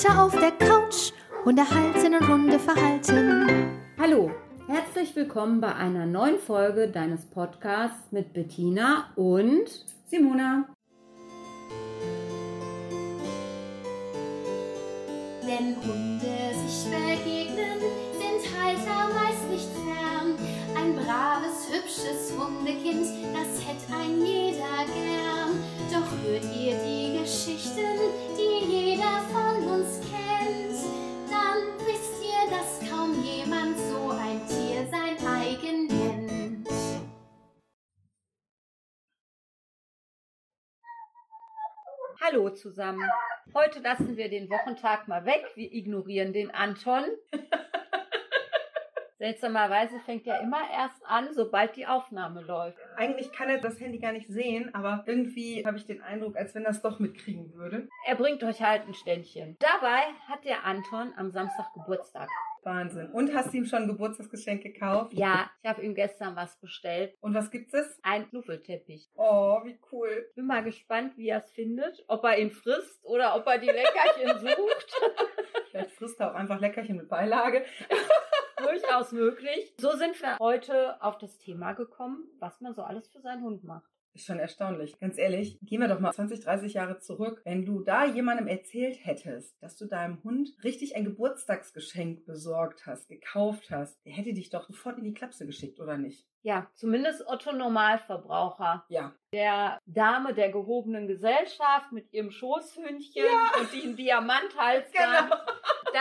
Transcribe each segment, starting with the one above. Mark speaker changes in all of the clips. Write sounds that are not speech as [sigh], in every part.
Speaker 1: Heute auf der Couch, Hunde halten und Hunde verhalten.
Speaker 2: Hallo, herzlich willkommen bei einer neuen Folge deines Podcasts mit Bettina und Simona.
Speaker 1: Wenn Hunde sich begegnen, sind Halter meist nicht fern. Ein braves, hübsches Hundekind, das hätte ein jeder gern. Doch hört ihr die Geschichten, die jeder von uns kennt, dann wisst ihr, dass kaum jemand so ein Tier sein eigen nennt.
Speaker 2: Hallo zusammen. Heute lassen wir den Wochentag mal weg. Wir ignorieren den Anton. Seltsamerweise fängt er immer erst an, sobald die Aufnahme läuft.
Speaker 3: Eigentlich kann er das Handy gar nicht sehen, aber irgendwie habe ich den Eindruck, als wenn er es doch mitkriegen würde.
Speaker 2: Er bringt euch halt ein Ständchen. Dabei hat der Anton am Samstag Geburtstag.
Speaker 3: Wahnsinn. Und hast du ihm schon ein Geburtstagsgeschenk gekauft?
Speaker 2: Ja, ich habe ihm gestern was bestellt.
Speaker 3: Und was gibt es?
Speaker 2: Ein Knuffelteppich.
Speaker 3: Oh, wie cool.
Speaker 2: Bin mal gespannt, wie er es findet. Ob er ihn frisst oder ob er die Leckerchen [laughs] sucht.
Speaker 3: Vielleicht frisst er auch einfach Leckerchen mit Beilage. [laughs]
Speaker 2: Durchaus möglich. So sind wir heute auf das Thema gekommen, was man so alles für seinen Hund macht.
Speaker 3: Ist schon erstaunlich. Ganz ehrlich, gehen wir doch mal 20, 30 Jahre zurück. Wenn du da jemandem erzählt hättest, dass du deinem Hund richtig ein Geburtstagsgeschenk besorgt hast, gekauft hast, der hätte dich doch sofort in die Klapse geschickt, oder nicht?
Speaker 2: Ja, zumindest Otto Normalverbraucher.
Speaker 3: Ja.
Speaker 2: Der Dame der gehobenen Gesellschaft mit ihrem Schoßhündchen
Speaker 3: Ja.
Speaker 2: und dem Diamanthals. [laughs]
Speaker 3: Genau.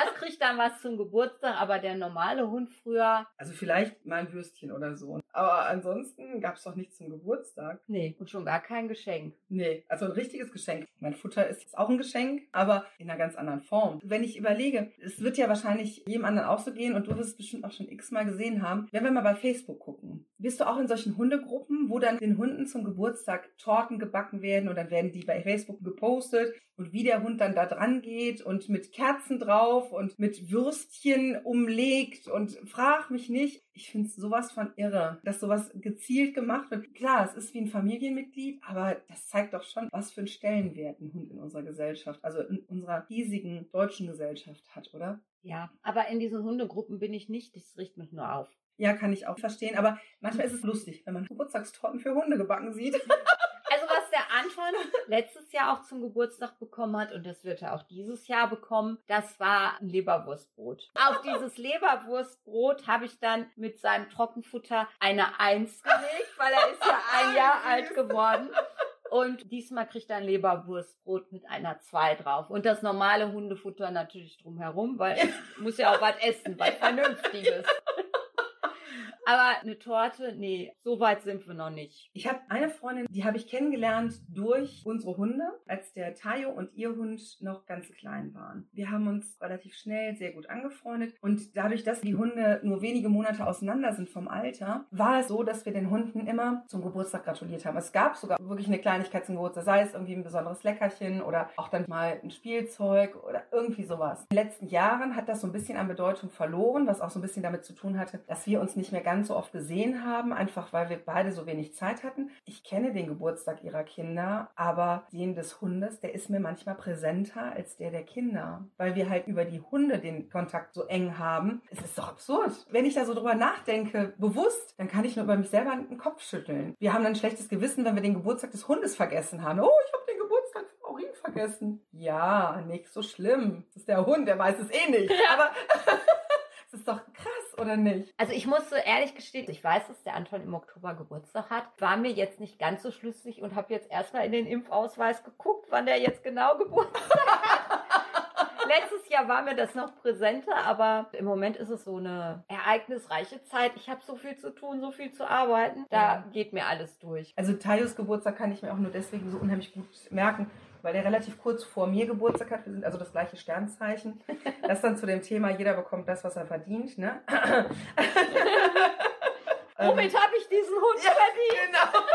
Speaker 2: Das kriegt dann was zum Geburtstag, aber der normale Hund früher,
Speaker 3: Also vielleicht mal ein Würstchen oder so. Aber ansonsten gab es doch nichts zum Geburtstag.
Speaker 2: nee, und schon gar kein Geschenk.
Speaker 3: Nee, also ein richtiges Geschenk. Mein Futter ist auch ein Geschenk, aber in einer ganz anderen Form. Wenn ich überlege, es wird ja wahrscheinlich jedem anderen auch so gehen und du wirst es bestimmt auch schon x-mal gesehen haben, wenn wir mal bei Facebook gucken. Bist du auch in solchen Hundegruppen, wo dann den Hunden zum Geburtstag Torten gebacken werden und dann werden die bei Facebook gepostet und wie der Hund dann da dran geht und mit Kerzen drauf und mit Würstchen umlegt und frag mich nicht. Ich finde sowas von irre, dass sowas gezielt gemacht wird. Klar, es ist wie ein Familienmitglied, aber das zeigt doch schon, was für einen Stellenwert ein Hund in unserer Gesellschaft, also in unserer riesigen deutschen Gesellschaft hat, oder?
Speaker 2: Ja, aber in diesen Hundegruppen bin ich nicht, das riecht mich nur auf.
Speaker 3: Ja, kann ich auch verstehen, aber manchmal ist es lustig, wenn man Geburtstagstorten für Hunde gebacken sieht. [laughs]
Speaker 2: Der Anton letztes Jahr auch zum Geburtstag bekommen hat und das wird er auch dieses Jahr bekommen, das war ein Leberwurstbrot. Auf [laughs] dieses Leberwurstbrot habe ich dann mit seinem Trockenfutter eine Eins gelegt, weil er ist ja ein [laughs] Jahr alt geworden. Und diesmal kriegt er ein Leberwurstbrot mit einer 2 drauf. Und das normale Hundefutter natürlich drumherum, weil ich [laughs] muss ja auch was essen, was Vernünftiges. Aber eine Torte, nee, so weit sind wir noch nicht.
Speaker 3: Ich habe eine Freundin, die habe ich kennengelernt durch unsere Hunde, als der Tayo und ihr Hund noch ganz klein waren. Wir haben uns relativ schnell sehr gut angefreundet und dadurch, dass die Hunde nur wenige Monate auseinander sind vom Alter, war es so, dass wir den Hunden immer zum Geburtstag gratuliert haben. Es gab sogar wirklich eine Kleinigkeit zum Geburtstag, sei es irgendwie ein besonderes Leckerchen oder auch dann mal ein Spielzeug oder irgendwie sowas. In den letzten Jahren hat das so ein bisschen an Bedeutung verloren, was auch so ein bisschen damit zu tun hatte, dass wir uns nicht mehr ganz so oft gesehen haben, einfach weil wir beide so wenig Zeit hatten. Ich kenne den Geburtstag ihrer Kinder, aber den des Hundes, der ist mir manchmal präsenter als der der Kinder, weil wir halt über die Hunde den Kontakt so eng haben. Es ist doch absurd. Wenn ich da so drüber nachdenke, bewusst, dann kann ich nur über mich selber den Kopf schütteln. Wir haben dann ein schlechtes Gewissen, wenn wir den Geburtstag des Hundes vergessen haben. Oh, ich habe den Geburtstag von Aurin vergessen. Ja, nicht so schlimm. Das ist der Hund, der weiß es eh nicht. Aber [laughs] es ist doch krass, oder nicht?
Speaker 2: Also ich muss so ehrlich gestehen, ich weiß, dass der Anton im Oktober Geburtstag hat, war mir jetzt nicht ganz so schlüssig und habe jetzt erstmal in den Impfausweis geguckt, wann der jetzt genau Geburtstag hat. [laughs] Letztes Jahr war mir das noch präsenter, aber im Moment ist es so eine ereignisreiche Zeit. Ich habe so viel zu tun, so viel zu arbeiten. Da
Speaker 3: Ja.
Speaker 2: geht mir alles durch.
Speaker 3: Also Tayos Geburtstag kann ich mir auch nur deswegen so unheimlich gut merken, weil der relativ kurz vor mir Geburtstag hat. Wir sind also das gleiche Sternzeichen. [laughs] Das dann zu dem Thema, jeder bekommt das, was er verdient. Ne? [laughs]
Speaker 2: Womit habe ich diesen Hund
Speaker 3: Ja,
Speaker 2: verdient?
Speaker 3: Genau. [laughs]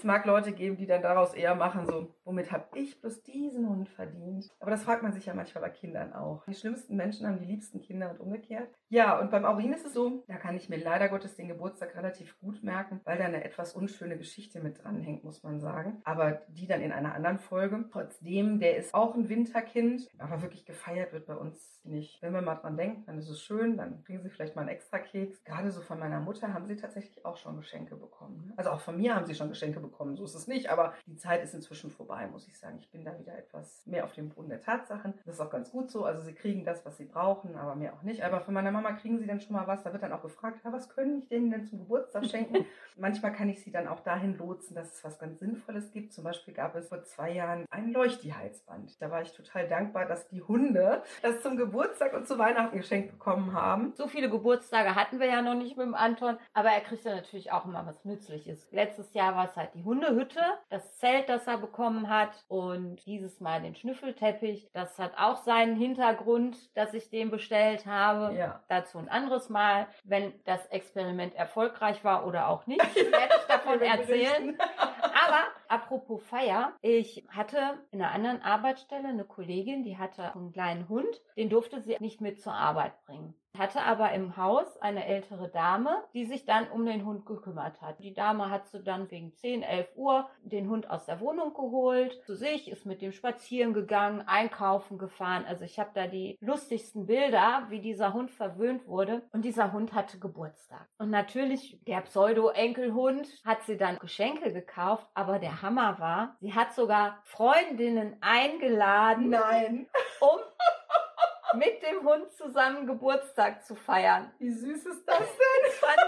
Speaker 3: Es mag Leute geben, die dann daraus eher machen, so, womit habe ich bloß diesen Hund verdient? Aber das fragt man sich ja manchmal bei Kindern auch. Die schlimmsten Menschen haben die liebsten Kinder und umgekehrt. Ja, und beim Aurin ist es so, da kann ich mir leider Gottes den Geburtstag relativ gut merken, weil da eine etwas unschöne Geschichte mit dranhängt, muss man sagen. Aber die dann in einer anderen Folge. Trotzdem, der ist auch ein Winterkind, aber wirklich gefeiert wird bei uns nicht. Wenn man mal dran denkt, dann ist es schön, dann kriegen sie vielleicht mal einen extra Keks. Gerade so von meiner Mutter haben sie tatsächlich auch schon Geschenke bekommen. Ne? Also auch von mir haben sie schon Geschenke bekommen, so ist es nicht. Aber die Zeit ist inzwischen vorbei, muss ich sagen. Ich bin da wieder etwas mehr auf dem Boden der Tatsachen. Das ist auch ganz gut so. Also sie kriegen das, was sie brauchen, aber mehr auch nicht. Aber von meiner Mama kriegen sie dann schon mal was. Da wird dann auch gefragt, ja, was können ich denen denn zum Geburtstag schenken? [laughs] Manchmal kann ich sie dann auch dahin lotsen, dass es was ganz Sinnvolles gibt. Zum Beispiel gab es vor zwei Jahren ein Leuchti-Halsband. Da war ich total dankbar, dass die Hunde das zum Geburtstag und zu Weihnachten geschenkt bekommen haben.
Speaker 2: So viele Geburtstage hatten wir ja noch nicht mit dem Anton, aber er kriegt ja natürlich auch immer was Nützliches. Letztes Jahr war es halt die Hundehütte, das Zelt, das er bekommen hat und dieses Mal den Schnüffelteppich. Das hat auch seinen Hintergrund, dass ich den bestellt habe.
Speaker 3: Ja.
Speaker 2: Dazu ein anderes Mal, wenn das Experiment erfolgreich war oder auch nicht, [laughs] werde ich davon erzählen. [laughs] Aber apropos Feier, ich hatte in einer anderen Arbeitsstelle eine Kollegin, die hatte einen kleinen Hund, den durfte sie nicht mit zur Arbeit bringen hatte aber im Haus eine ältere Dame, die sich dann um den Hund gekümmert hat. Die Dame hat sie dann gegen 10, 11 Uhr den Hund aus der Wohnung geholt, zu sich, ist mit dem spazieren gegangen, einkaufen gefahren. Also ich habe da die lustigsten Bilder, wie dieser Hund verwöhnt wurde. Und dieser Hund hatte Geburtstag. Und natürlich, der Pseudo-Enkelhund hat sie dann Geschenke gekauft, aber der Hammer war, sie hat sogar Freundinnen eingeladen,
Speaker 3: Nein.
Speaker 2: um mit dem Hund zusammen Geburtstag zu feiern.
Speaker 3: Wie süß ist das denn? [laughs]
Speaker 2: Ich fand,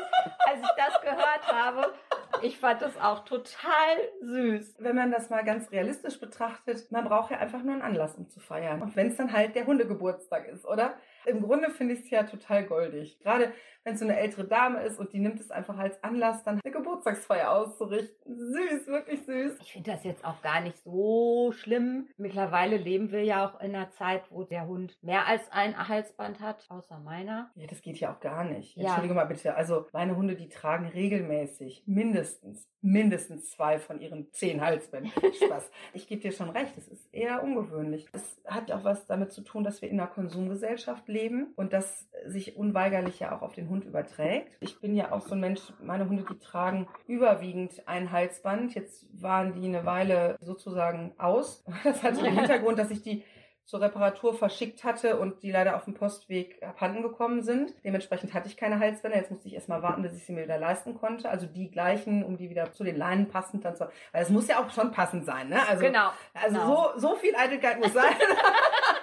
Speaker 2: als ich das gehört habe, ich fand das auch total süß.
Speaker 3: Wenn man das mal ganz realistisch betrachtet, man braucht ja einfach nur einen Anlass, um zu feiern. Und wenn es dann halt der Hundegeburtstag ist, oder? Im Grunde finde ich es ja total goldig. Gerade wenn es so eine ältere Dame ist und die nimmt es einfach als Anlass, dann eine Geburtstagsfeier auszurichten. Süß, wirklich süß.
Speaker 2: Ich finde das jetzt auch gar nicht so schlimm. Mittlerweile leben wir ja auch in einer Zeit, wo der Hund mehr als ein Halsband hat, außer meiner.
Speaker 3: Ja, das geht ja auch gar nicht.
Speaker 2: Ja.
Speaker 3: Entschuldige mal bitte. Also meine Hunde, die tragen regelmäßig mindestens, mindestens zwei von ihren zehn Halsbändern. [laughs] Spaß. Ich gebe dir schon recht, es ist eher ungewöhnlich. Es hat auch was damit zu tun, dass wir in einer Konsumgesellschaft leben und das sich unweigerlich ja auch auf den Hund überträgt. Ich bin ja auch so ein Mensch, meine Hunde, die tragen überwiegend ein Halsband. Jetzt waren die eine Weile sozusagen aus. [laughs] Das hatte den Hintergrund, dass ich die zur Reparatur verschickt hatte und die leider auf dem Postweg abhanden gekommen sind. Dementsprechend hatte ich keine Halsbänder. Jetzt musste ich erstmal warten, bis ich sie mir wieder leisten konnte. Also die gleichen, um die wieder zu den Leinen passend dann zu. Weil es muss ja auch schon passend sein, ne? Also,
Speaker 2: genau.
Speaker 3: also
Speaker 2: genau.
Speaker 3: so, so viel Eitelkeit muss sein. [laughs]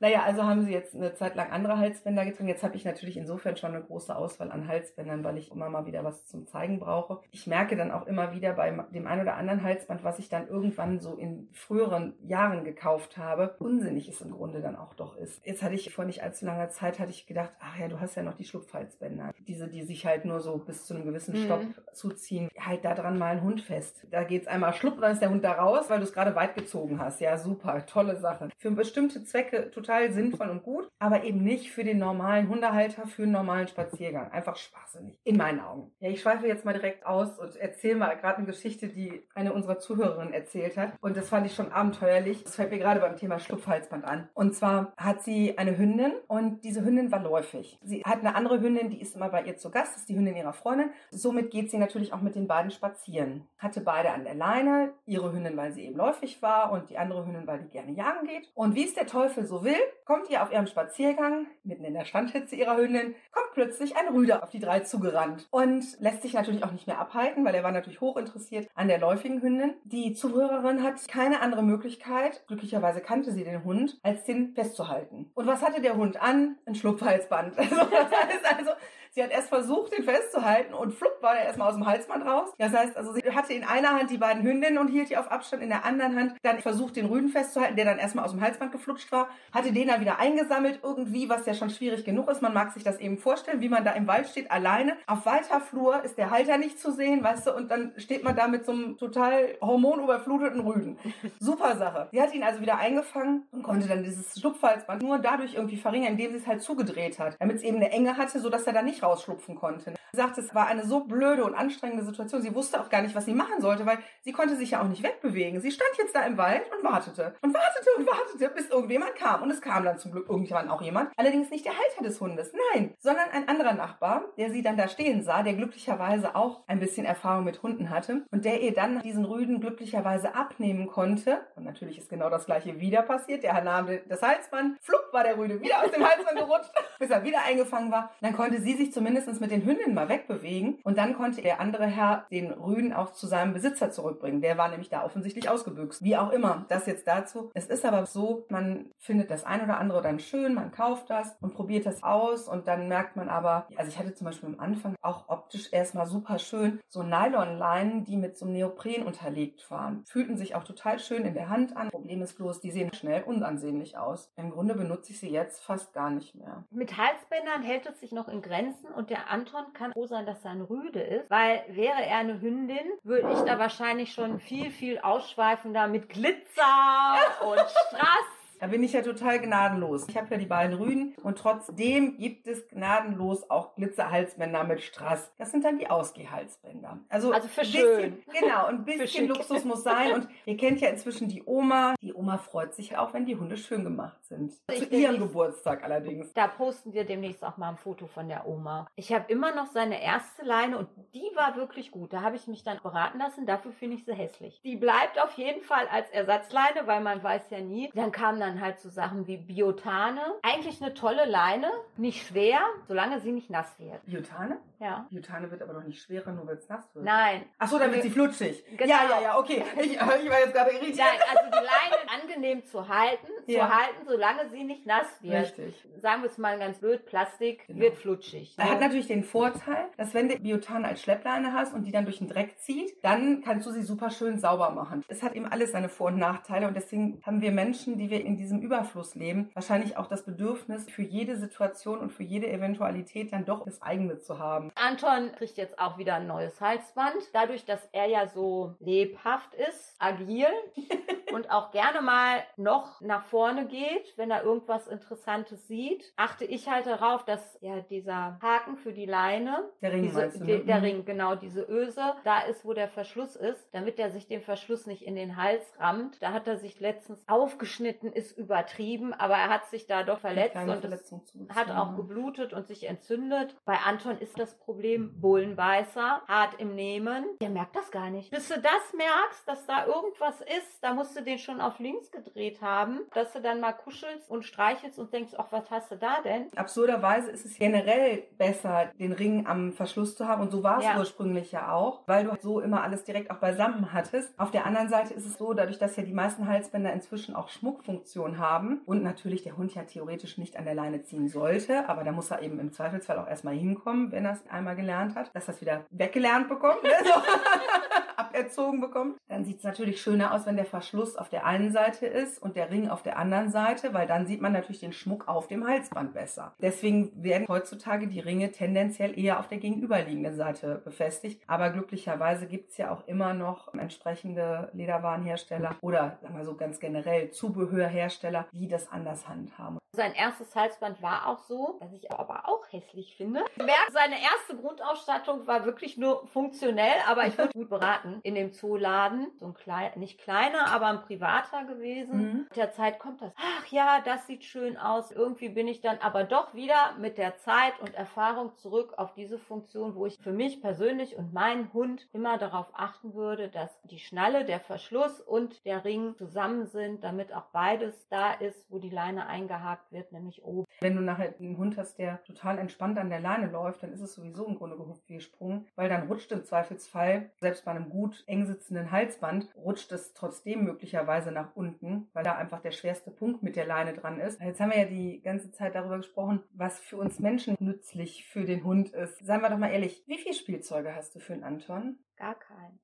Speaker 3: Naja, also haben sie jetzt eine Zeit lang andere Halsbänder getragen. Jetzt habe ich natürlich insofern schon eine große Auswahl an Halsbändern, weil ich immer mal wieder was zum Zeigen brauche. Ich merke dann auch immer wieder bei dem einen oder anderen Halsband, was ich dann irgendwann so in früheren Jahren gekauft habe, unsinnig es im Grunde dann auch doch ist. Jetzt hatte ich vor nicht allzu langer Zeit, hatte ich gedacht, ach ja, du hast ja noch die Schlupfhalsbänder. Diese, die sich halt nur so bis zu einem gewissen
Speaker 2: Mhm.
Speaker 3: Stopp zuziehen. Halt da dran mal ein Hund fest. Da geht's einmal schlupp, dann ist der Hund da raus, weil du es gerade weit gezogen hast. Ja, super, tolle Sache. Für bestimmte Zwecke total sinnvoll und gut, aber eben nicht für den normalen Hundehalter, für einen normalen Spaziergang. Einfach schwachsinnig. In meinen Augen. Ja, ich schweife jetzt mal direkt aus und erzähle mal gerade eine Geschichte, die eine unserer Zuhörerinnen erzählt hat. Und das fand ich schon abenteuerlich. Das fällt mir gerade beim Thema Schlupfhalsband an. Und zwar hat sie eine Hündin und diese Hündin war läufig. Sie hat eine andere Hündin, die ist immer bei ihr zu Gast, das ist die Hündin ihrer Freundin. Somit geht sie natürlich auch mit den beiden spazieren. Hatte beide an der Leine, ihre Hündin, weil sie eben läufig war und die andere Hündin, weil die gerne jagen geht. Und wie es der Teufel so will, kommt ihr auf ihrem Spaziergang, mitten in der Standhitze ihrer Hündin, kommt plötzlich ein Rüder auf die drei zugerannt und lässt sich natürlich auch nicht mehr abhalten, weil er war natürlich hoch interessiert an der läufigen Hündin. Die Zuhörerin hat keine andere Möglichkeit, glücklicherweise kannte sie den Hund, als den festzuhalten. Und was hatte der Hund an? Ein Schlupfhalsband. [laughs] Also, das heißt also, Sie hat erst versucht, den festzuhalten und flupp war der erstmal aus dem Halsband raus. Das heißt, also sie hatte in einer Hand die beiden Hündinnen und hielt die auf Abstand, in der anderen Hand dann versucht, den Rüden festzuhalten, der dann erstmal aus dem Halsband geflutscht war, hatte den dann wieder eingesammelt irgendwie, was ja schon schwierig genug ist. Man mag sich das eben vorstellen, wie man da im Wald steht, alleine. Auf weiter Flur ist der Halter nicht zu sehen, weißt du, und dann steht man da mit so einem total hormonüberfluteten Rüden. [laughs] Super Sache. Sie hat ihn also wieder eingefangen und konnte dann dieses Schlupfhalsband nur dadurch irgendwie verringern, indem sie es halt zugedreht hat, damit es eben eine Enge hatte, sodass er da nicht rausschlupfen konnte. Sie sagte, es war eine so blöde und anstrengende Situation. Sie wusste auch gar nicht, was sie machen sollte, weil sie konnte sich ja auch nicht wegbewegen. Sie stand jetzt da im Wald und wartete und wartete und wartete, bis irgendjemand kam. Und es kam dann zum Glück irgendwann auch jemand. Allerdings nicht der Halter des Hundes, nein, sondern ein anderer Nachbar, der sie dann da stehen sah, der glücklicherweise auch ein bisschen Erfahrung mit Hunden hatte und der ihr dann diesen Rüden glücklicherweise abnehmen konnte. Und natürlich ist genau das gleiche wieder passiert. Der nahm das Halsband, flupp war der Rüde wieder aus dem Halsband gerutscht, [laughs] bis er wieder eingefangen war. Dann konnte sie sich zumindest mit den Hündinnen mal wegbewegen und dann konnte der andere Herr den Rüden auch zu seinem Besitzer zurückbringen. Der war nämlich da offensichtlich ausgebüxt. Wie auch immer, das jetzt dazu. Es ist aber so, man findet das ein oder andere dann schön, man kauft das und probiert das aus und dann merkt man aber, also ich hatte zum Beispiel am Anfang auch optisch erstmal super schön so Nylonleinen, die mit so einem Neopren unterlegt waren. Fühlten sich auch total schön in der Hand an. Problem ist bloß, die sehen schnell unansehnlich aus. Im Grunde benutze ich sie jetzt fast gar nicht mehr.
Speaker 2: Mit Halsbändern hält es sich noch in Grenzen und der Anton kann froh sein, dass er ein Rüde ist, weil wäre er eine Hündin, würde ich da wahrscheinlich schon viel, viel ausschweifender mit Glitzer [laughs] und Strass
Speaker 3: da bin ich ja total gnadenlos. Ich habe ja die beiden Rüden und trotzdem gibt es gnadenlos auch Glitzerhalsbänder mit Strass. Das sind dann die Ausgehhalsbänder.
Speaker 2: Also, also für
Speaker 3: bisschen,
Speaker 2: schön.
Speaker 3: Genau, ein bisschen [laughs] Luxus muss sein. Und ihr kennt ja inzwischen die Oma. Die Oma freut sich auch, wenn die Hunde schön gemacht sind. Ich Zu ihrem Geburtstag allerdings.
Speaker 2: Da posten wir demnächst auch mal ein Foto von der Oma. Ich habe immer noch seine erste Leine und die war wirklich gut. Da habe ich mich dann beraten lassen. Dafür finde ich sie hässlich. Die bleibt auf jeden Fall als Ersatzleine, weil man weiß ja nie. Dann kam dann halt so Sachen wie Biotane. Eigentlich eine tolle Leine, nicht schwer, solange sie nicht nass wird.
Speaker 3: Biotane?
Speaker 2: Ja.
Speaker 3: Biotane wird aber doch nicht schwerer, nur weil es nass wird.
Speaker 2: Nein.
Speaker 3: Ach so, dann wird sie flutschig.
Speaker 2: Genau.
Speaker 3: Ja, ja, ja, okay. Ich, ich war jetzt gerade irritiert.
Speaker 2: Nein, also die Leine angenehm zu halten, ja. zu halten, solange sie nicht nass wird.
Speaker 3: Richtig.
Speaker 2: Sagen wir es mal ganz blöd, Plastik genau. wird flutschig.
Speaker 3: So. Hat natürlich den Vorteil, dass wenn du Biotane als Schleppleine hast und die dann durch den Dreck zieht, dann kannst du sie super schön sauber machen. Es hat eben alles seine Vor- und Nachteile und deswegen haben wir Menschen, die wir in diesem Überfluss leben, wahrscheinlich auch das Bedürfnis, für jede Situation und für jede Eventualität dann doch das eigene zu haben.
Speaker 2: Anton kriegt jetzt auch wieder ein neues Halsband. Dadurch, dass er ja so lebhaft ist, agil [laughs] und auch gerne mal noch nach vorne geht, wenn er irgendwas Interessantes sieht, achte ich halt darauf, dass ja dieser Haken für die Leine,
Speaker 3: der Ring,
Speaker 2: diese,
Speaker 3: du, ne?
Speaker 2: der
Speaker 3: Mhm.
Speaker 2: Ring, genau, diese Öse, da ist, wo der Verschluss ist, damit er sich den Verschluss nicht in den Hals rammt. Da hat er sich letztens aufgeschnitten, ist übertrieben, aber er hat sich da doch verletzt und hat auch geblutet und sich entzündet. Bei Anton ist das Problem Bullenbeißer, hart im Nehmen. Der merkt das gar nicht. Bis du das merkst, dass da irgendwas ist, da musst du den schon auf links gedreht haben, dass du dann mal kuschelst und streichelst und denkst, ach, was hast du da denn?
Speaker 3: Absurderweise ist es generell besser, den Ring am Verschluss zu haben. Und so war es
Speaker 2: Ja.
Speaker 3: ursprünglich ja auch, weil du so immer alles direkt auch beisammen hattest. Auf der anderen Seite ist es so, dadurch, dass ja die meisten Halsbänder inzwischen auch Schmuckfunktion haben und natürlich der Hund ja theoretisch nicht an der Leine ziehen sollte, aber da muss er eben im Zweifelsfall auch erstmal hinkommen, wenn er es einmal gelernt hat, dass er es wieder weggelernt bekommt, ne? [laughs] so. [laughs] aberzogen bekommt. Dann sieht es natürlich schöner aus, wenn der Verschluss auf der einen Seite ist und der Ring auf der anderen Seite, weil dann sieht man natürlich den Schmuck auf dem Halsband besser. Deswegen werden heutzutage die Ringe tendenziell eher auf der gegenüberliegenden Seite befestigt. Aber glücklicherweise gibt es ja auch immer noch entsprechende Lederwarenhersteller oder sagen wir so ganz generell Zubehörhersteller, die das anders handhaben.
Speaker 2: Sein erstes Halsband war auch so, was ich aber auch hässlich finde. Merkt, seine erste Grundausstattung war wirklich nur funktionell, aber ich wurde [laughs] gut beraten in dem Zooladen. So ein klein, nicht kleiner, aber ein privater gewesen.
Speaker 3: Mhm.
Speaker 2: Mit der Zeit kommt das. Ach ja, das sieht schön aus. Irgendwie bin ich dann aber doch wieder mit der Zeit und Erfahrung zurück auf diese Funktion, wo ich für mich persönlich und meinen Hund immer darauf achten würde, dass die Schnalle, der Verschluss und der Ring zusammen sind, damit auch beides da ist, wo die Leine eingehakt wird, nämlich oben.
Speaker 3: Wenn du nachher einen Hund hast, der total entspannt an der Leine läuft, dann ist es sowieso im Grunde gehupft wie gesprungen, weil dann rutscht im Zweifelsfall, selbst bei einem gut eng sitzenden Halsband, rutscht es trotzdem möglicherweise nach unten, weil da einfach der schwerste Punkt mit der Leine dran ist. Jetzt haben wir ja die ganze Zeit darüber gesprochen, was für uns Menschen nützlich für den Hund ist. Seien wir doch mal ehrlich, wie viele Spielzeuge hast du für einen Anton?
Speaker 2: Gar kein.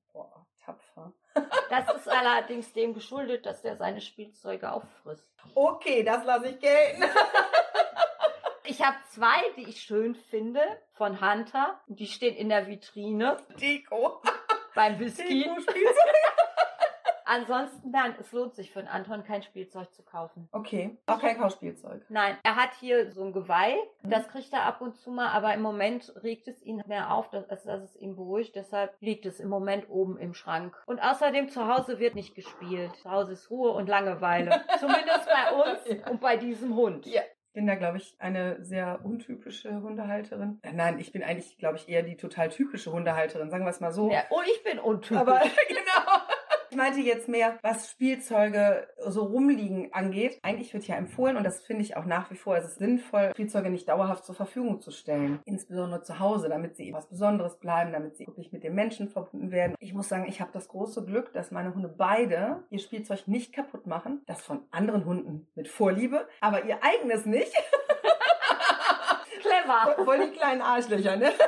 Speaker 3: Tapfer.
Speaker 2: Das ist allerdings dem geschuldet, dass der seine Spielzeuge auffrisst.
Speaker 3: Okay, das lasse ich gelten. [laughs]
Speaker 2: Ich habe zwei, die ich schön finde, von Hunter. Die stehen in der Vitrine
Speaker 3: Deko.
Speaker 2: beim Whisky.
Speaker 3: Deko-Spielzeug.
Speaker 2: Ansonsten dann, es lohnt sich für den Anton kein Spielzeug zu kaufen.
Speaker 3: Okay. Auch kein Kauspielzeug.
Speaker 2: Nein, er hat hier so ein Geweih, das kriegt er ab und zu mal, aber im Moment regt es ihn mehr auf, als dass es ihn beruhigt. Deshalb liegt es im Moment oben im Schrank. Und außerdem zu Hause wird nicht gespielt. Zu Hause ist Ruhe und Langeweile. [laughs] Zumindest bei uns und bei diesem Hund.
Speaker 3: Ja. Ich bin da, glaube ich, eine sehr untypische Hundehalterin. Äh, Nein, ich bin eigentlich, glaube ich, eher die total typische Hundehalterin, sagen wir es mal so.
Speaker 2: Ja, und ich bin untypisch.
Speaker 3: Aber [laughs] genau. Ich meinte jetzt mehr, was Spielzeuge so rumliegen angeht. Eigentlich wird ja empfohlen, und das finde ich auch nach wie vor, es ist sinnvoll, Spielzeuge nicht dauerhaft zur Verfügung zu stellen. Insbesondere zu Hause, damit sie was Besonderes bleiben, damit sie wirklich mit den Menschen verbunden werden. Ich muss sagen, ich habe das große Glück, dass meine Hunde beide ihr Spielzeug nicht kaputt machen. Das von anderen Hunden mit Vorliebe, aber ihr eigenes nicht. [laughs]
Speaker 2: clever.
Speaker 3: Voll die kleinen Arschlöcher, ne? [laughs]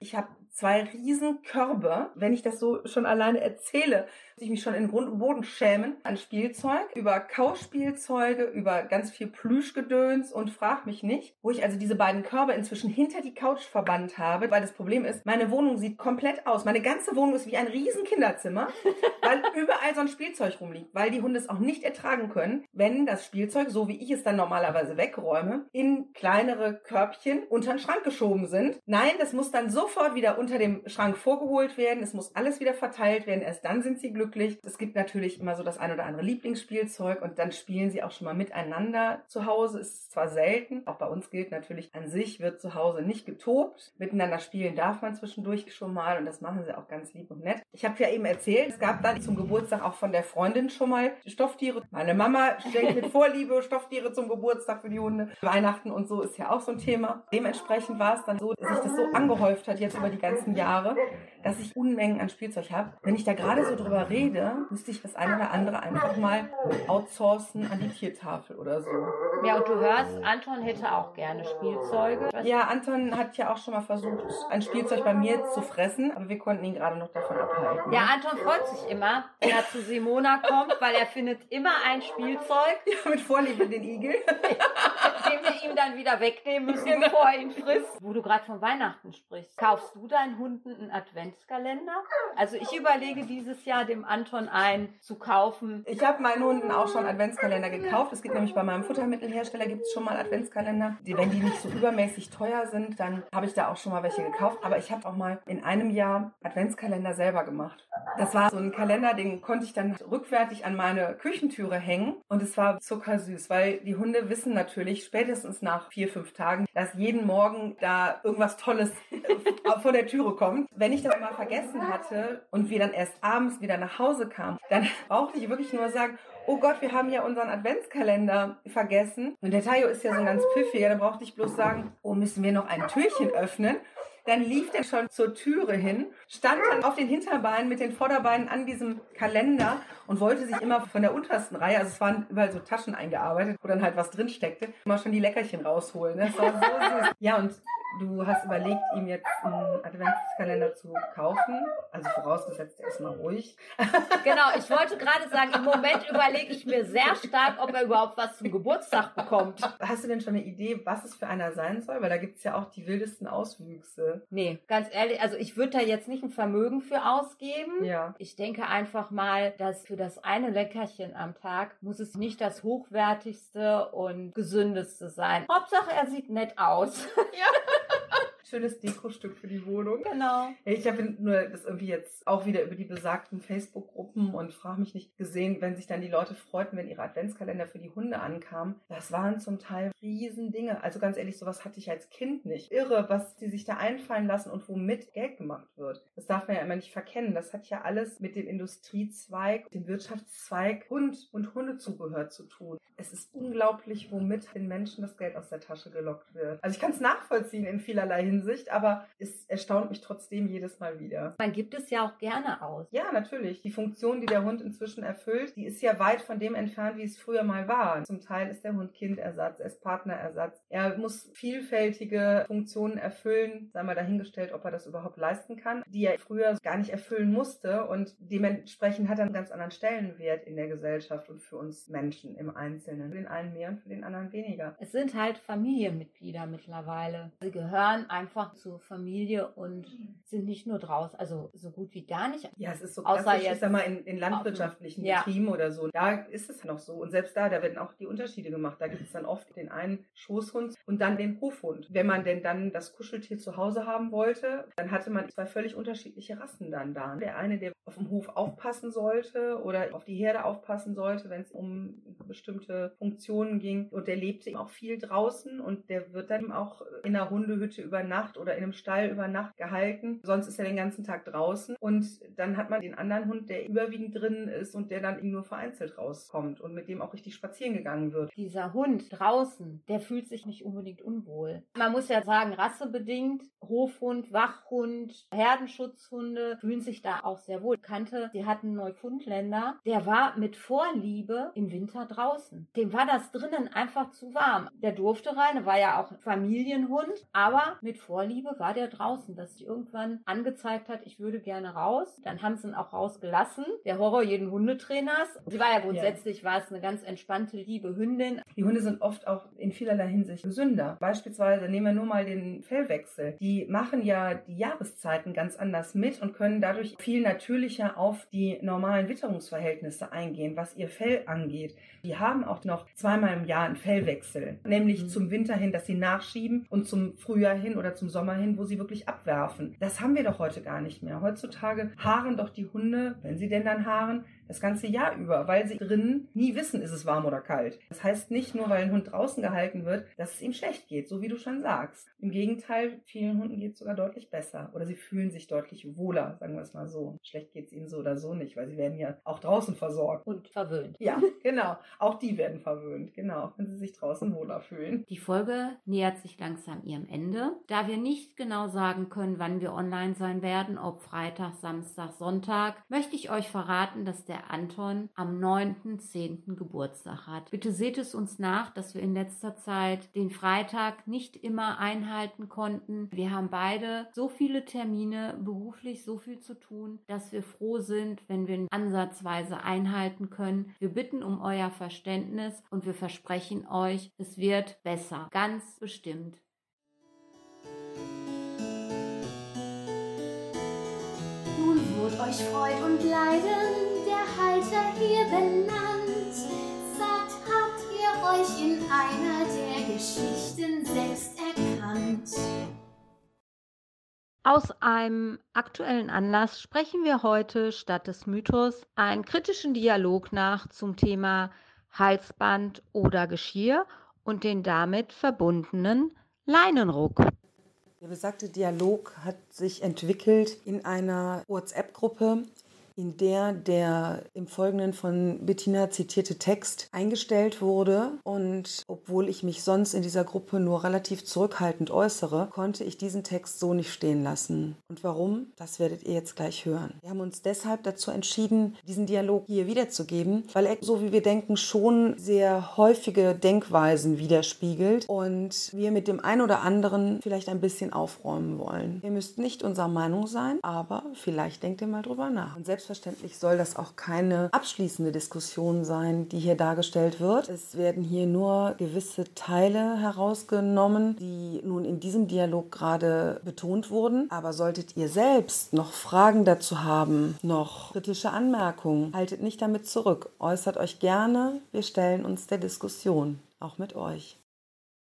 Speaker 3: Ich habe zwei riesen Körbe. Wenn ich das so schon alleine erzähle, muss ich mich schon in Grund und Boden schämen an Spielzeug, über Kauspielzeuge, über ganz viel Plüschgedöns und frag mich nicht, wo ich also diese beiden Körbe inzwischen hinter die Couch verbannt habe, weil das Problem ist, meine Wohnung sieht komplett aus. Meine ganze Wohnung ist wie ein riesen Kinderzimmer, [laughs] weil überall so ein Spielzeug rumliegt, weil die Hunde es auch nicht ertragen können, wenn das Spielzeug, so wie ich es dann normalerweise wegräume, in kleinere Körbchen unter den Schrank geschoben sind. Nein, das muss dann sofort wieder unter dem Schrank vorgeholt werden. Es muss alles wieder verteilt werden. Erst dann sind sie glücklich. Es gibt natürlich immer so das ein oder andere Lieblingsspielzeug und dann spielen sie auch schon mal miteinander zu Hause. Ist zwar selten, auch bei uns gilt natürlich, an sich wird zu Hause nicht getobt. Miteinander spielen darf man zwischendurch schon mal und das machen sie auch ganz lieb und nett. Ich habe ja eben erzählt, es gab dann zum Geburtstag auch von der Freundin schon mal Stofftiere. Meine Mama schenkt mit Vorliebe Stofftiere zum Geburtstag für die Hunde. Weihnachten und so ist ja auch so ein Thema. Dementsprechend war es dann so, dass sich das so angehäuft hat jetzt über die ganzen Jahre, dass ich Unmengen an Spielzeug habe. Wenn ich da gerade so drüber rede, müsste ich das eine oder andere einfach mal outsourcen an die Tiertafel oder so.
Speaker 2: Ja, und du hörst, Anton hätte auch gerne Spielzeuge.
Speaker 3: Ja, Anton hat ja auch schon mal versucht, ein Spielzeug bei mir zu fressen, aber wir konnten ihn gerade noch davon abhalten.
Speaker 2: Ja, Anton freut sich immer, wenn er zu Simona kommt, weil er findet immer ein Spielzeug, [laughs]
Speaker 3: Ja, mit Vorliebe den Igel. [laughs]
Speaker 2: den wir ihm dann wieder wegnehmen müssen, bevor er ihn frisst. Wo du gerade von Weihnachten sprichst, kaufst du deinen Hunden einen Adventskalender? Also ich überlege dieses Jahr dem Anton einen zu kaufen.
Speaker 3: Ich habe meinen Hunden auch schon Adventskalender gekauft. Es gibt nämlich bei meinem Futtermittelhersteller gibt es schon mal Adventskalender. Die, wenn die nicht so übermäßig teuer sind, dann habe ich da auch schon mal welche gekauft. Aber ich habe auch mal in einem Jahr Adventskalender selber gemacht. Das war so ein Kalender, den konnte ich dann rückwärtig an meine Küchentüre hängen. Und es war zuckersüß, weil die Hunde wissen natürlich spätestens nach vier, fünf Tagen, dass jeden Morgen da irgendwas Tolles äh, vor der Türe kommt. Wenn ich das mal vergessen hatte und wir dann erst abends wieder nach Hause kamen, dann brauchte ich wirklich nur sagen, oh Gott, wir haben ja unseren Adventskalender vergessen. Und der Tayo ist ja so ein ganz pfiffiger, dann brauchte ich bloß sagen, oh, müssen wir noch ein Türchen öffnen? Dann lief der schon zur Türe hin, stand dann auf den Hinterbeinen mit den Vorderbeinen an diesem Kalender und wollte sich immer von der untersten Reihe, also es waren überall so Taschen eingearbeitet, wo dann halt was drin steckte, immer schon die Leckerchen rausholen. ne? Das war so süß. Ja, und du hast überlegt, ihm jetzt einen Adventskalender zu kaufen. Also vorausgesetzt, er ist mal ruhig. [laughs]
Speaker 2: Genau, ich wollte gerade sagen, im Moment überlege ich mir sehr stark, ob er überhaupt was zum Geburtstag bekommt.
Speaker 3: Hast du denn schon eine Idee, was es für einer sein soll? Weil da gibt's ja auch die wildesten Auswüchse.
Speaker 2: Nee, ganz ehrlich, also ich würde da jetzt nicht ein Vermögen für ausgeben.
Speaker 3: Ja.
Speaker 2: Ich denke einfach mal, dass für das eine Leckerchen am Tag muss es nicht das hochwertigste und gesündeste sein. Hauptsache, er sieht nett aus. [laughs]
Speaker 3: Schönes Dekostück für die Wohnung.
Speaker 2: genau.
Speaker 3: Ich habe nur das irgendwie jetzt auch wieder über die besagten Facebook-Gruppen und frage mich nicht gesehen, wenn sich dann die Leute freuten, wenn ihre Adventskalender für die Hunde ankamen. Das waren zum Teil Riesendinge. Also ganz ehrlich, sowas hatte ich als Kind nicht. Irre, was die sich da einfallen lassen und womit Geld gemacht wird. Das darf man ja immer nicht verkennen. Das hat ja alles mit dem Industriezweig, dem Wirtschaftszweig und, und Hundezubehör zu tun. Es ist unglaublich, womit den Menschen das Geld aus der Tasche gelockt wird. Also ich kann es nachvollziehen in vielerlei Hinsicht, aber es erstaunt mich trotzdem jedes Mal wieder.
Speaker 2: Man gibt es ja auch gerne aus.
Speaker 3: Ja, natürlich. Die Funktion, die der Hund inzwischen erfüllt, die ist ja weit von dem entfernt, wie es früher mal war. Zum Teil ist der Hund Kindersatz, er ist Partnerersatz. Er muss vielfältige Funktionen erfüllen, sei mal dahingestellt, ob er das überhaupt leisten kann, die er früher gar nicht erfüllen musste. Und dementsprechend hat er einen ganz anderen Stellenwert in der Gesellschaft und für uns Menschen im Einzelnen. Für den einen mehr und für den anderen weniger.
Speaker 2: Es sind halt Familienmitglieder mittlerweile. Sie gehören einem einfach zur Familie und sind nicht nur draußen, also so gut wie gar nicht.
Speaker 3: Ja, es ist so
Speaker 2: Außer
Speaker 3: klassisch, ich
Speaker 2: jetzt
Speaker 3: sag mal, in, in landwirtschaftlichen
Speaker 2: Ja.
Speaker 3: Betrieben oder so. Da ist es noch so. Und selbst da, da werden auch die Unterschiede gemacht. Da gibt es dann oft den einen Schoßhund und dann den Hofhund. Wenn man denn dann das Kuscheltier zu Hause haben wollte, dann hatte man zwei völlig unterschiedliche Rassen dann da. Der eine, der auf dem Hof aufpassen sollte oder auf die Herde aufpassen sollte, wenn es um bestimmte Funktionen ging. Und der lebte eben auch viel draußen und der wird dann eben auch in einer Hundehütte über Nacht oder in einem Stall über Nacht gehalten. Sonst ist er den ganzen Tag draußen. Und dann hat man den anderen Hund, der überwiegend drin ist und der dann eben nur vereinzelt rauskommt und mit dem auch richtig spazieren gegangen wird.
Speaker 2: Dieser Hund draußen, der fühlt sich nicht unbedingt unwohl. Man muss ja sagen, rassebedingt, Hofhund, Wachhund, Herdenschutzhunde fühlen sich da auch sehr wohl. Kannte, die hatten Neufundländer, der war mit Vorliebe im Winter draußen. Dem war das drinnen einfach zu warm. Der durfte rein, war ja auch Familienhund, aber mit Vorliebe war der draußen, dass sich irgendwann angezeigt hat, ich würde gerne raus. Dann haben sie ihn auch rausgelassen. Der Horror jeden Hundetrainers. Sie war ja grundsätzlich, war es eine ganz entspannte, liebe Hündin.
Speaker 3: Die Hunde sind oft auch in vielerlei Hinsicht gesünder. Beispielsweise nehmen wir nur mal den Fellwechsel. Die machen ja die Jahreszeiten ganz anders mit und können dadurch viel natürlicher auf die normalen Witterungsverhältnisse eingehen, was ihr Fell angeht. Die haben auch noch zweimal im Jahr einen Fellwechsel, nämlich
Speaker 2: Mhm.
Speaker 3: zum Winter hin, dass sie nachschieben und zum Frühjahr hin oder zum Sommer hin, wo sie wirklich abwerfen. Das haben wir doch heute gar nicht mehr. Heutzutage haaren doch die Hunde, wenn sie denn dann haaren, das ganze Jahr über, weil sie drinnen nie wissen, ist es warm oder kalt. Das heißt nicht nur, weil ein Hund draußen gehalten wird, dass es ihm schlecht geht, so wie du schon sagst. Im Gegenteil, vielen Hunden geht es sogar deutlich besser oder sie fühlen sich deutlich wohler, sagen wir es mal so. Schlecht geht es ihnen so oder so nicht, weil sie werden ja auch draußen versorgt.
Speaker 2: Und verwöhnt.
Speaker 3: Ja, [laughs] genau. Auch die werden verwöhnt, genau, wenn sie sich draußen wohler fühlen.
Speaker 2: Die Folge nähert sich langsam ihrem Ende. Da wir nicht genau sagen können, wann wir online sein werden, ob Freitag, Samstag, Sonntag, möchte ich euch verraten, dass der Anton am 9.10. Geburtstag hat. Bitte seht es uns nach, dass wir in letzter Zeit den Freitag nicht immer einhalten konnten. Wir haben beide so viele Termine, beruflich so viel zu tun, dass wir froh sind, wenn wir ansatzweise einhalten können. Wir bitten um euer Verständnis und wir versprechen euch, es wird besser. Ganz bestimmt.
Speaker 1: Nun wird euch Freud und Leiden der Halter hier benannt. Sagt, habt ihr euch in einer der Geschichten selbst erkannt?
Speaker 2: Aus einem aktuellen Anlass sprechen wir heute statt des Mythos einen kritischen Dialog nach zum Thema Halsband oder Geschirr und den damit verbundenen Leinenruck.
Speaker 3: Der besagte Dialog hat sich entwickelt in einer WhatsApp-Gruppe, in der der im Folgenden von Bettina zitierte Text eingestellt wurde. Und obwohl ich mich sonst in dieser Gruppe nur relativ zurückhaltend äußere, konnte ich diesen Text so nicht stehen lassen. Und warum? Das werdet ihr jetzt gleich hören. Wir haben uns deshalb dazu entschieden, diesen Dialog hier wiederzugeben, weil er, so wie wir denken, schon sehr häufige Denkweisen widerspiegelt und wir mit dem einen oder anderen vielleicht ein bisschen aufräumen wollen. Ihr müsst nicht unserer Meinung sein, aber vielleicht denkt ihr mal drüber nach. Und selbstverständlich soll das auch keine abschließende Diskussion sein, die hier dargestellt wird. Es werden hier nur gewisse Teile herausgenommen, die nun in diesem Dialog gerade betont wurden. Aber solltet ihr selbst noch Fragen dazu haben, noch kritische Anmerkungen, haltet nicht damit zurück. Äußert euch gerne. Wir stellen uns der Diskussion, auch mit euch.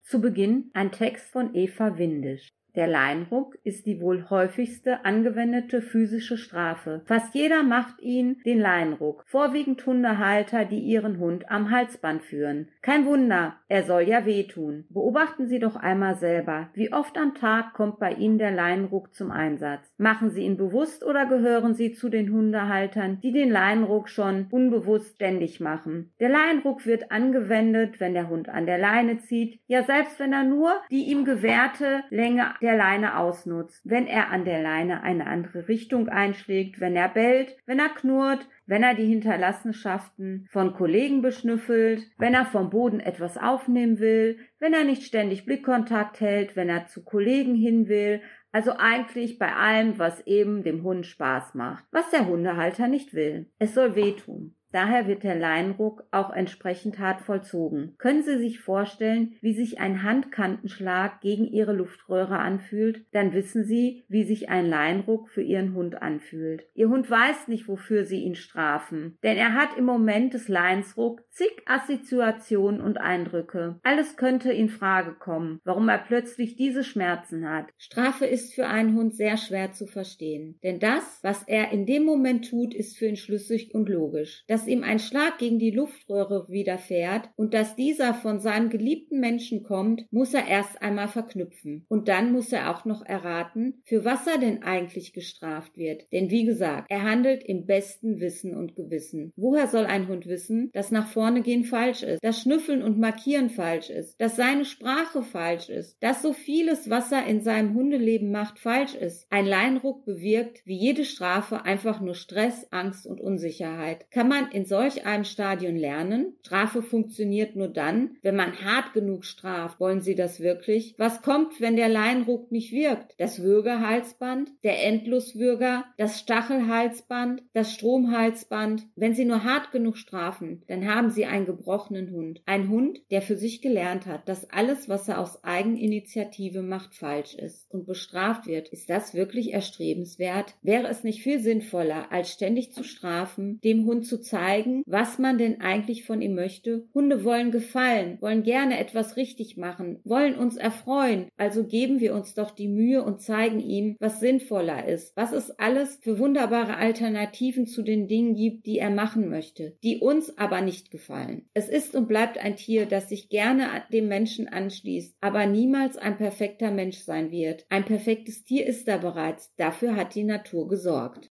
Speaker 2: Zu Beginn ein Text von Eva Windisch. Der Leinruck ist die wohl häufigste angewendete physische Strafe. Fast jeder macht ihn, den Leinruck. Vorwiegend Hundehalter, die ihren Hund am Halsband führen. Kein Wunder, er soll ja wehtun. Beobachten Sie doch einmal selber, wie oft am Tag kommt bei Ihnen der Leinruck zum Einsatz. Machen Sie ihn bewusst oder gehören Sie zu den Hundehaltern, die den Leinruck schon unbewusst ständig machen? Der Leinruck wird angewendet, wenn der Hund an der Leine zieht, ja selbst wenn er nur die ihm gewährte Länge der Leine ausnutzt, wenn er an der Leine eine andere Richtung einschlägt, wenn er bellt, wenn er knurrt, wenn er die Hinterlassenschaften von Kollegen beschnüffelt, wenn er vom Boden etwas aufnehmen will, wenn er nicht ständig Blickkontakt hält, wenn er zu Kollegen hin will, also eigentlich bei allem, was eben dem Hund Spaß macht, was der Hundehalter nicht will. Es soll wehtun. Daher wird der Leinruck auch entsprechend hart vollzogen. Können Sie sich vorstellen, wie sich ein Handkantenschlag gegen Ihre Luftröhre anfühlt? Dann wissen Sie, wie sich ein Leinruck für Ihren Hund anfühlt. Ihr Hund weiß nicht, wofür Sie ihn strafen, denn er hat im Moment des Leinsruck zig Assoziationen und Eindrücke. Alles könnte in Frage kommen, warum er plötzlich diese Schmerzen hat. Strafe ist für einen Hund sehr schwer zu verstehen, denn das, was er in dem Moment tut, ist für ihn schlüssig und logisch. Dass ihm ein Schlag gegen die Luftröhre widerfährt und dass dieser von seinem geliebten Menschen kommt, muss er erst einmal verknüpfen. Und dann muss er auch noch erraten, für was er denn eigentlich gestraft wird. Denn wie gesagt, er handelt im besten Wissen und Gewissen. Woher soll ein Hund wissen, dass nach vorne gehen falsch ist, dass Schnüffeln und Markieren falsch ist, dass seine Sprache falsch ist, dass so vieles, was er in seinem Hundeleben macht, falsch ist? Ein Leinruck bewirkt, wie jede Strafe, einfach nur Stress, Angst und Unsicherheit. Kann man in solch einem Stadion lernen? Strafe funktioniert nur dann, wenn man hart genug straft. Wollen Sie das wirklich? Was kommt, wenn der Leinruck nicht wirkt? Das Würgehalsband, der Endloswürger, das Stachelhalsband, das Stromhalsband. Wenn Sie nur hart genug strafen, dann haben Sie einen gebrochenen Hund. Ein Hund, der für sich gelernt hat, dass alles, was er aus Eigeninitiative macht, falsch ist und bestraft wird. Ist das wirklich erstrebenswert? Wäre es nicht viel sinnvoller, als ständig zu strafen, dem Hund zu zeigen, was man denn eigentlich von ihm möchte? Hunde wollen gefallen, wollen gerne etwas richtig machen, wollen uns erfreuen. Also geben wir uns doch die Mühe und zeigen ihm, was sinnvoller ist, was es alles für wunderbare Alternativen zu den Dingen gibt, die er machen möchte, die uns aber nicht gefallen. Es ist und bleibt ein Tier, das sich gerne dem Menschen anschließt, aber niemals ein perfekter Mensch sein wird. Ein perfektes Tier ist er bereits, dafür hat die Natur gesorgt.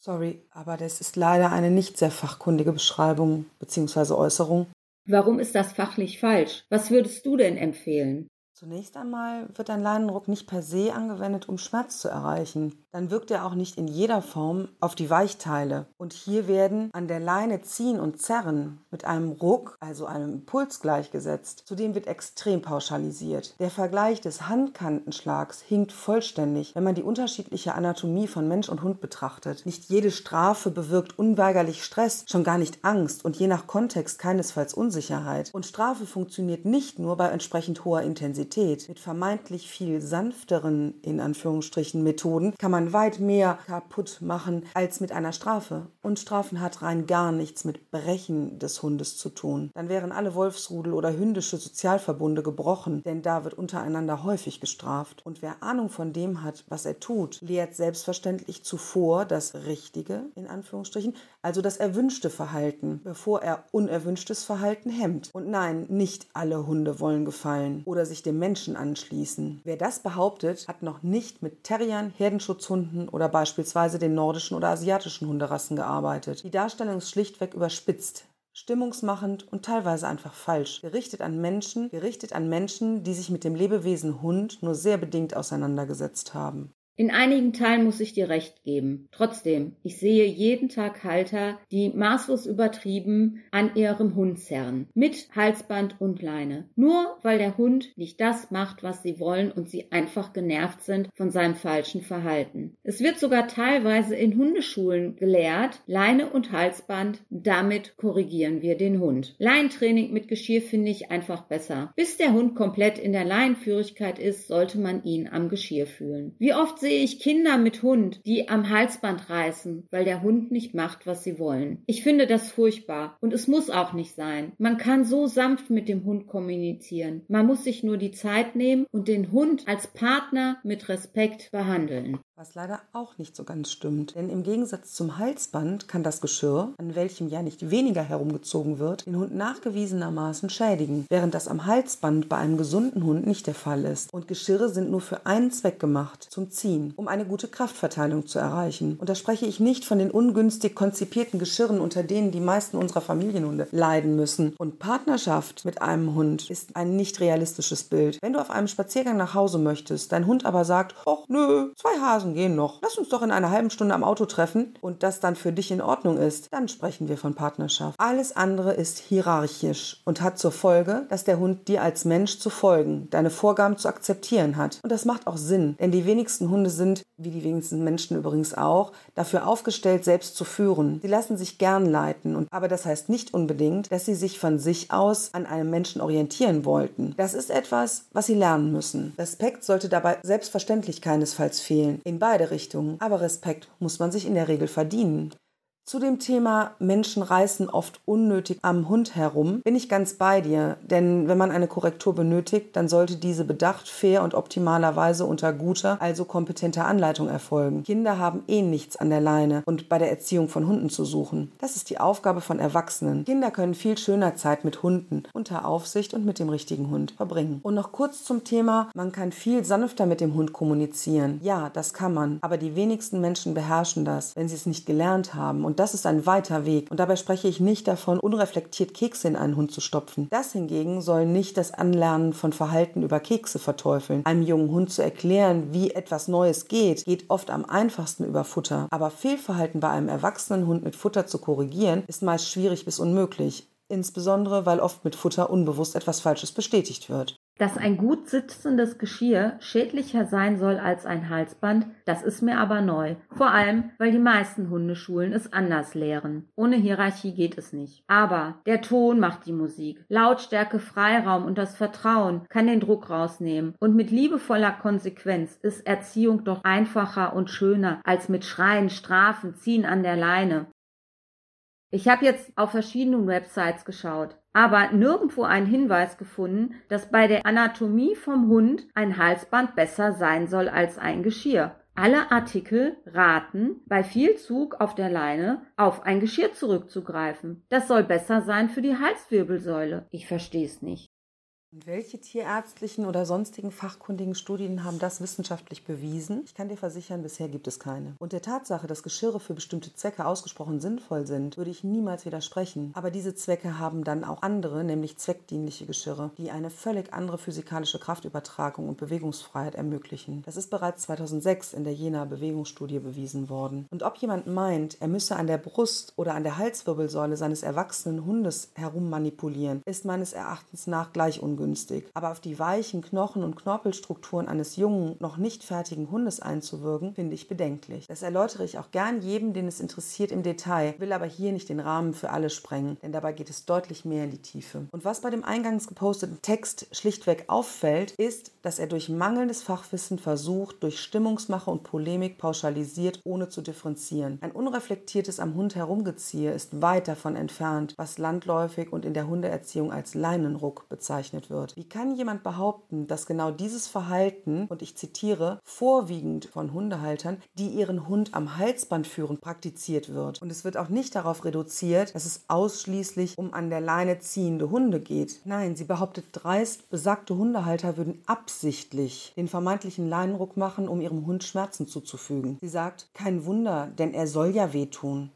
Speaker 3: Sorry, aber das ist leider eine nicht sehr fachkundige Beschreibung bzw. Äußerung.
Speaker 2: Warum ist das fachlich falsch? Was würdest du denn empfehlen?
Speaker 3: Zunächst einmal wird ein Leinenruck nicht per se angewendet, um Schmerz zu erreichen. Dann wirkt er auch nicht in jeder Form auf die Weichteile. Und hier werden an der Leine ziehen und zerren mit einem Ruck, also einem Impuls gleichgesetzt. Zudem wird extrem pauschalisiert. Der Vergleich des Handkantenschlags hinkt vollständig, wenn man die unterschiedliche Anatomie von Mensch und Hund betrachtet. Nicht jede Strafe bewirkt unweigerlich Stress, schon gar nicht Angst und je nach Kontext keinesfalls Unsicherheit. Und Strafe funktioniert nicht nur bei entsprechend hoher Intensität. Intensität, mit vermeintlich viel sanfteren, in Anführungsstrichen, Methoden, kann man weit mehr kaputt machen als mit einer Strafe. Und Strafen hat rein gar nichts mit Brechen des Hundes zu tun. Dann wären alle Wolfsrudel oder hündische Sozialverbunde gebrochen, denn da wird untereinander häufig gestraft. Und wer Ahnung von dem hat, was er tut, lehrt selbstverständlich zuvor das Richtige, in Anführungsstrichen, also das erwünschte Verhalten, bevor er unerwünschtes Verhalten hemmt. Und nein, nicht alle Hunde wollen gefallen oder sich dem Menschen anschließen. Wer das behauptet, hat noch nicht mit Terriern, Herdenschutzhunden oder beispielsweise den nordischen oder asiatischen Hunderassen gearbeitet. Die Darstellung ist schlichtweg überspitzt stimmungsmachend und teilweise einfach falsch. Gerichtet an Menschen, gerichtet an Menschen, die sich mit dem Lebewesen Hund nur sehr bedingt auseinandergesetzt haben.
Speaker 2: In einigen Teilen muss ich dir recht geben. Trotzdem, ich sehe jeden Tag Halter, die maßlos übertrieben an ihrem Hund zerren. Mit Halsband und Leine. Nur weil der Hund nicht das macht, was sie wollen und sie einfach genervt sind von seinem falschen Verhalten. Es wird sogar teilweise in Hundeschulen gelehrt, Leine und Halsband, damit korrigieren wir den Hund. Leintraining mit Geschirr finde ich einfach besser. Bis der Hund komplett in der Leinführigkeit ist, sollte man ihn am Geschirr fühlen. Wie oft sehe ich Kinder mit Hund, die am Halsband reißen, weil der Hund nicht macht, was sie wollen. Ich finde das furchtbar und es muss auch nicht sein. Man kann so sanft mit dem Hund kommunizieren. Man muss sich nur die Zeit nehmen und den Hund als Partner mit Respekt behandeln.
Speaker 3: Was leider auch nicht so ganz stimmt. Denn im Gegensatz zum Halsband kann das Geschirr, an welchem ja nicht weniger herumgezogen wird, den Hund nachgewiesenermaßen schädigen, während das am Halsband bei einem gesunden Hund nicht der Fall ist. Und Geschirre sind nur für einen Zweck gemacht, zum Ziehen, um eine gute Kraftverteilung zu erreichen. Und da spreche ich nicht von den ungünstig konzipierten Geschirren, unter denen die meisten unserer Familienhunde leiden müssen. Und Partnerschaft mit einem Hund ist ein nicht realistisches Bild. Wenn du auf einem Spaziergang nach Hause möchtest, dein Hund aber sagt, ach nö, zwei Hasen Sachen gehen noch. Lass uns doch in einer halben Stunde am Auto treffen und das dann für dich in Ordnung ist. Dann sprechen wir von Partnerschaft. Alles andere ist hierarchisch und hat zur Folge, dass der Hund dir als Mensch zu folgen, deine Vorgaben zu akzeptieren hat. Und das macht auch Sinn, denn die wenigsten Hunde sind, wie die wenigsten Menschen übrigens auch, dafür aufgestellt, selbst zu führen. Sie lassen sich gern leiten, und, aber das heißt nicht unbedingt, dass sie sich von sich aus an einem Menschen orientieren wollten. Das ist etwas, was sie lernen müssen. Respekt sollte dabei selbstverständlich keinesfalls fehlen, in beide Richtungen, aber Respekt muss man sich in der Regel verdienen. Zu dem Thema Menschen reißen oft unnötig am Hund herum bin ich ganz bei dir, denn wenn man eine Korrektur benötigt, dann sollte diese bedacht, fair und optimalerweise unter guter, also kompetenter Anleitung erfolgen. Kinder haben eh nichts an der Leine und bei der Erziehung von Hunden zu suchen. Das ist die Aufgabe von Erwachsenen. Kinder können viel schöner Zeit mit Hunden unter Aufsicht und mit dem richtigen Hund verbringen. Und noch kurz zum Thema, man kann viel sanfter mit dem Hund kommunizieren. Ja, das kann man, aber die wenigsten Menschen beherrschen das, wenn sie es nicht gelernt haben und das ist ein weiter Weg. Und dabei spreche ich nicht davon, unreflektiert Kekse in einen Hund zu stopfen. Das hingegen soll nicht das Anlernen von Verhalten über Kekse verteufeln. Einem jungen Hund zu erklären, wie etwas Neues geht, geht oft am einfachsten über Futter. Aber Fehlverhalten bei einem erwachsenen Hund mit Futter zu korrigieren, ist meist schwierig bis unmöglich insbesondere weil oft mit Futter unbewusst etwas Falsches bestätigt wird.
Speaker 2: Dass ein gut sitzendes Geschirr schädlicher sein soll als ein Halsband, das ist mir aber neu. Vor allem, weil die meisten Hundeschulen es anders lehren. Ohne Hierarchie geht es nicht. Aber der Ton macht die Musik. Lautstärke, Freiraum und das Vertrauen kann den Druck rausnehmen. Und mit liebevoller Konsequenz ist Erziehung doch einfacher und schöner als mit Schreien, Strafen, Ziehen an der Leine. Ich habe jetzt auf verschiedenen Websites geschaut, aber nirgendwo einen Hinweis gefunden, dass bei der Anatomie vom Hund ein Halsband besser sein soll als ein Geschirr. Alle Artikel raten, bei viel Zug auf der Leine auf ein Geschirr zurückzugreifen. Das soll besser sein für die Halswirbelsäule. Ich verstehe es nicht.
Speaker 3: Und welche tierärztlichen oder sonstigen fachkundigen Studien haben das wissenschaftlich bewiesen? Ich kann dir versichern, bisher gibt es keine. Und der Tatsache, dass Geschirre für bestimmte Zwecke ausgesprochen sinnvoll sind, würde ich niemals widersprechen. Aber diese Zwecke haben dann auch andere, nämlich zweckdienliche Geschirre, die eine völlig andere physikalische Kraftübertragung und Bewegungsfreiheit ermöglichen. Das ist bereits 2006 in der Jena Bewegungsstudie bewiesen worden. Und ob jemand meint, er müsse an der Brust oder an der Halswirbelsäule seines erwachsenen Hundes herummanipulieren, ist meines Erachtens nach gleich ungünstig ungünstig. Aber auf die weichen Knochen- und Knorpelstrukturen eines jungen, noch nicht fertigen Hundes einzuwirken, finde ich bedenklich. Das erläutere ich auch gern jedem, den es interessiert im Detail, will aber hier nicht den Rahmen für alle sprengen, denn dabei geht es deutlich mehr in die Tiefe. Und was bei dem eingangs geposteten Text schlichtweg auffällt, ist, dass er durch mangelndes Fachwissen versucht, durch Stimmungsmache und Polemik pauschalisiert, ohne zu differenzieren. Ein unreflektiertes am Hund herumgeziehe ist weit davon entfernt, was landläufig und in der Hundeerziehung als Leinenruck bezeichnet wird. Wie kann jemand behaupten, dass genau dieses Verhalten, und ich zitiere, vorwiegend von Hundehaltern, die ihren Hund am Halsband führen, praktiziert wird? Und es wird auch nicht darauf reduziert, dass es ausschließlich um an der Leine ziehende Hunde geht. Nein, sie behauptet dreist, besagte Hundehalter würden absichtlich den vermeintlichen Leinenruck machen, um ihrem Hund Schmerzen zuzufügen. Sie sagt, kein Wunder, denn er soll ja wehtun.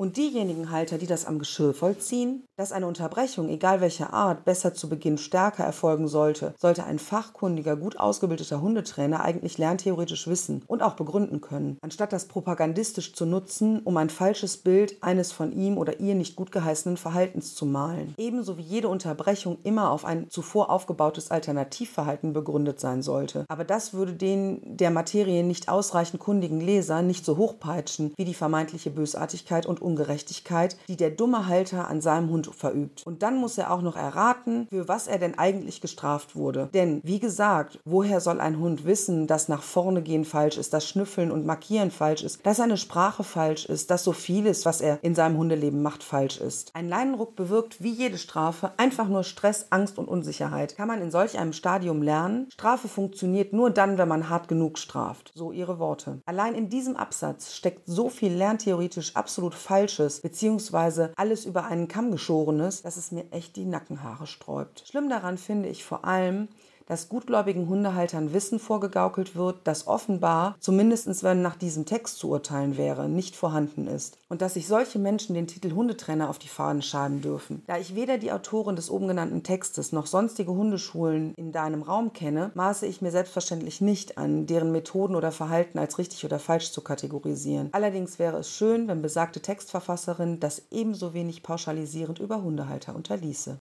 Speaker 3: Und diejenigen Halter, die das am Geschirr vollziehen, dass eine Unterbrechung, egal welcher Art, besser zu Beginn stärker erfolgen sollte, sollte ein fachkundiger, gut ausgebildeter Hundetrainer eigentlich lerntheoretisch wissen und auch begründen können, anstatt das propagandistisch zu nutzen, um ein falsches Bild eines von ihm oder ihr nicht gut geheißenen Verhaltens zu malen. Ebenso wie jede Unterbrechung immer auf ein zuvor aufgebautes Alternativverhalten begründet sein sollte. Aber das würde den der Materie nicht ausreichend kundigen Leser nicht so hochpeitschen wie die vermeintliche Bösartigkeit und Ungerechtigkeit, die der dumme Halter an seinem Hund verübt. Und dann muss er auch noch erraten, für was er denn eigentlich gestraft wurde. Denn, wie gesagt, woher soll ein Hund wissen, dass nach vorne gehen falsch ist, dass Schnüffeln und Markieren falsch ist, dass seine Sprache falsch ist, dass so vieles, was er in seinem Hundeleben macht, falsch ist. Ein Leinenruck bewirkt wie jede Strafe einfach nur Stress, Angst und Unsicherheit. Kann man in solch einem Stadium lernen? Strafe funktioniert nur dann, wenn man hart genug straft. So ihre Worte. Allein in diesem Absatz steckt so viel lerntheoretisch absolut falsch Falsches, beziehungsweise alles über einen Kamm geschorenes, dass es mir echt die Nackenhaare sträubt. Schlimm daran finde ich vor allem, dass gutgläubigen Hundehaltern Wissen vorgegaukelt wird, das offenbar, zumindest wenn nach diesem Text zu urteilen wäre, nicht vorhanden ist. Und dass sich solche Menschen den Titel Hundetrenner auf die Fahnen schreiben dürfen. Da ich weder die Autorin des oben genannten Textes noch sonstige Hundeschulen in deinem Raum kenne, maße ich mir selbstverständlich nicht an, deren Methoden oder Verhalten als richtig oder falsch zu kategorisieren. Allerdings wäre es schön, wenn besagte Textverfasserin das ebenso wenig pauschalisierend über Hundehalter unterließe.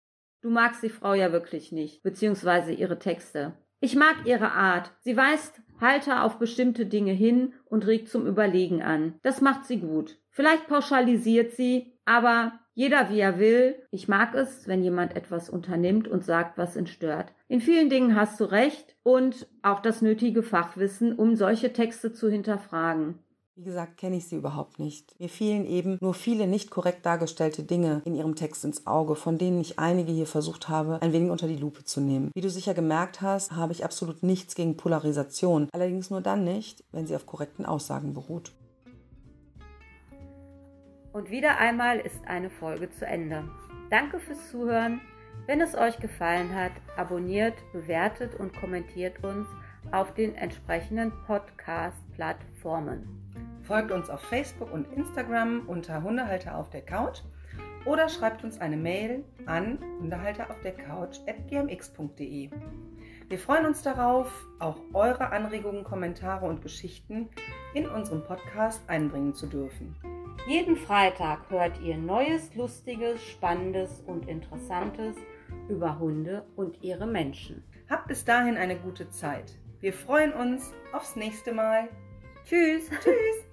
Speaker 2: Du magst die Frau ja wirklich nicht, beziehungsweise ihre Texte. Ich mag ihre Art. Sie weist Halter auf bestimmte Dinge hin und regt zum Überlegen an. Das macht sie gut. Vielleicht pauschalisiert sie, aber jeder wie er will. Ich mag es, wenn jemand etwas unternimmt und sagt, was ihn stört. In vielen Dingen hast du recht und auch das nötige Fachwissen, um solche Texte zu hinterfragen.
Speaker 3: Wie gesagt, kenne ich sie überhaupt nicht. Mir fielen eben nur viele nicht korrekt dargestellte Dinge in ihrem Text ins Auge, von denen ich einige hier versucht habe, ein wenig unter die Lupe zu nehmen. Wie du sicher gemerkt hast, habe ich absolut nichts gegen Polarisation, allerdings nur dann nicht, wenn sie auf korrekten Aussagen beruht.
Speaker 2: Und wieder einmal ist eine Folge zu Ende. Danke fürs Zuhören. Wenn es euch gefallen hat, abonniert, bewertet und kommentiert uns auf den entsprechenden Podcast-Plattformen.
Speaker 4: Folgt uns auf Facebook und Instagram unter Hundehalter auf der Couch oder schreibt uns eine Mail an hundehalteraufdercouch.gmx.de. Wir freuen uns darauf, auch eure Anregungen, Kommentare und Geschichten in unserem Podcast einbringen zu dürfen.
Speaker 2: Jeden Freitag hört ihr Neues, Lustiges, Spannendes und Interessantes über Hunde und ihre Menschen.
Speaker 4: Habt bis dahin eine gute Zeit. Wir freuen uns aufs nächste Mal.
Speaker 2: Tschüss.
Speaker 4: Tschüss. [laughs]